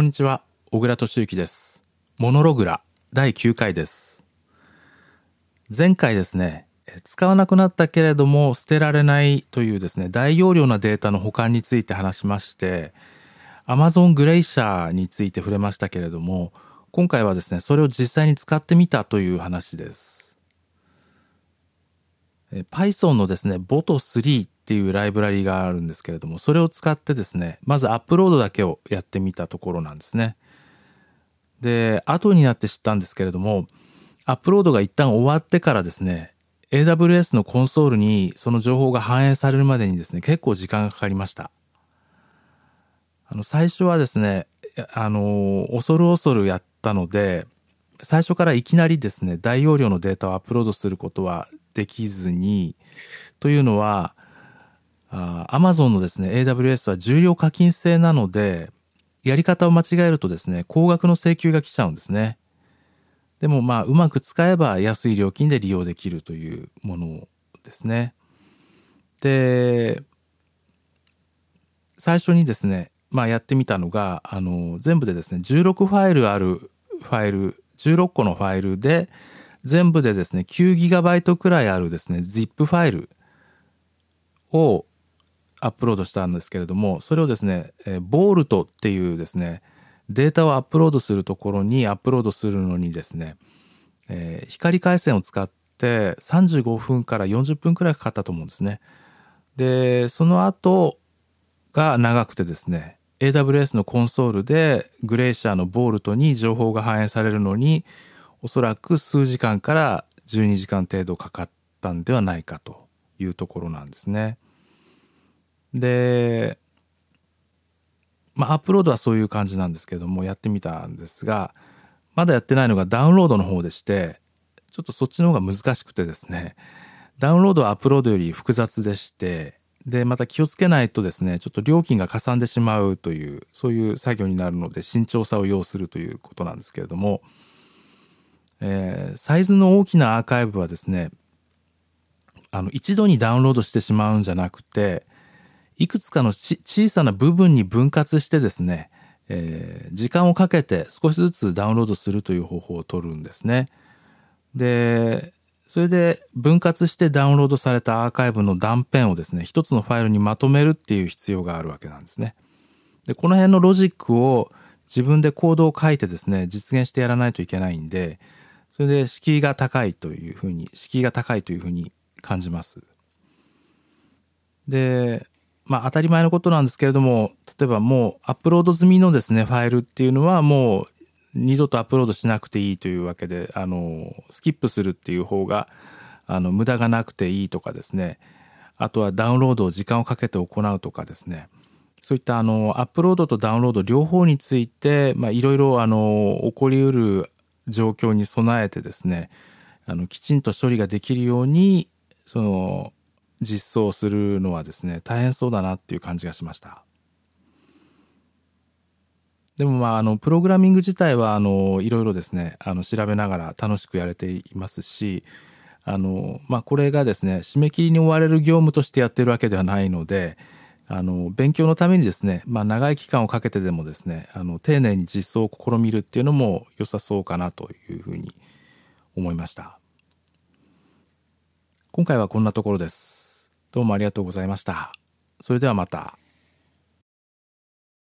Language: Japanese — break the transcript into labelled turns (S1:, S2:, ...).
S1: こんにちは。小倉俊之です。モノログラ第9回です。前回ですね使わなくなったけれども捨てられないというですね大容量なデータの保管について話しまして Amazon グレイシャーについて触れましたけれども今回はですねそれを実際に使ってみたという話です。Python のですね Bot3 っていうライブラリがあるんですけれどもそれを使ってですねまずアップロードだけをやってみたところなんですね。で後になって知ったんですけれどもアップロードが一旦終わってからですね AWS のコンソールにその情報が反映されるまでにですね結構時間がかかりました。あの最初はですねあの恐る恐るやったので最初からいきなりですね大容量のデータをアップロードすることはできずにというのはあ Amazon のですね AWS は重量課金制なのでやり方を間違えるとですね高額の請求が来ちゃうんですね。でもまあうまく使えば安い料金で利用できるというものですね。で最初にですねまあやってみたのがあの全部でですね16ファイルあるファイル16個のファイルで全部でですね 9GB くらいあるですね ZIP ファイルをアップロードしたんですけれどもそれをですね、えー、ボールトっていうですねデータをアップロードするところにアップロードするのにですね、えー、光回線を使って35分から40分くらいかかったと思うんですね。でその後が長くてですね AWS のコンソールでグレイシャーのボールトに情報が反映されるのにおそらく数時間から12時間程度かかったんではないかというところなんですね。で、まあ、アップロードはそういう感じなんですけども、やってみたんですが、まだやってないのがダウンロードの方でして、ちょっとそっちの方が難しくてですね、ダウンロードはアップロードより複雑でして、で、また気をつけないとですね、ちょっと料金がかさんでしまうという、そういう作業になるので、慎重さを要するということなんですけれども、えー、サイズの大きなアーカイブはですね、あの、一度にダウンロードしてしまうんじゃなくて、いくつかの小さな部分に分割してですね、えー、時間をかけて少しずつダウンロードするという方法を取るんですね。で、それで分割してダウンロードされたアーカイブの断片をですね、一つのファイルにまとめるっていう必要があるわけなんですね。で、この辺のロジックを自分でコードを書いてですね、実現してやらないといけないんで、それで敷居が高いというふうに、敷居が高いというふうに感じます。で、まあ当たり前のことなんですけれども、例えばもうアップロード済みのですね、ファイルっていうのはもう二度とアップロードしなくていいというわけで、あの、スキップするっていう方が、あの、無駄がなくていいとかですね、あとはダウンロードを時間をかけて行うとかですね、そういったあの、アップロードとダウンロード両方について、まいろいろあの、起こりうる状況に備えてですね、あの、きちんと処理ができるように、その、実装するのはですね大変そうだなっていう感じがしました。でもまああのプログラミング自体はあのいろいろですねあの調べながら楽しくやれていますしあのまあこれがですね締め切りに追われる業務としてやってるわけではないのであの勉強のためにですね、まあ、長い期間をかけてでもですねあの丁寧に実装を試みるっていうのも良さそうかなというふうに思いました今回はこんなところですどうもありがとうございました。それではまた。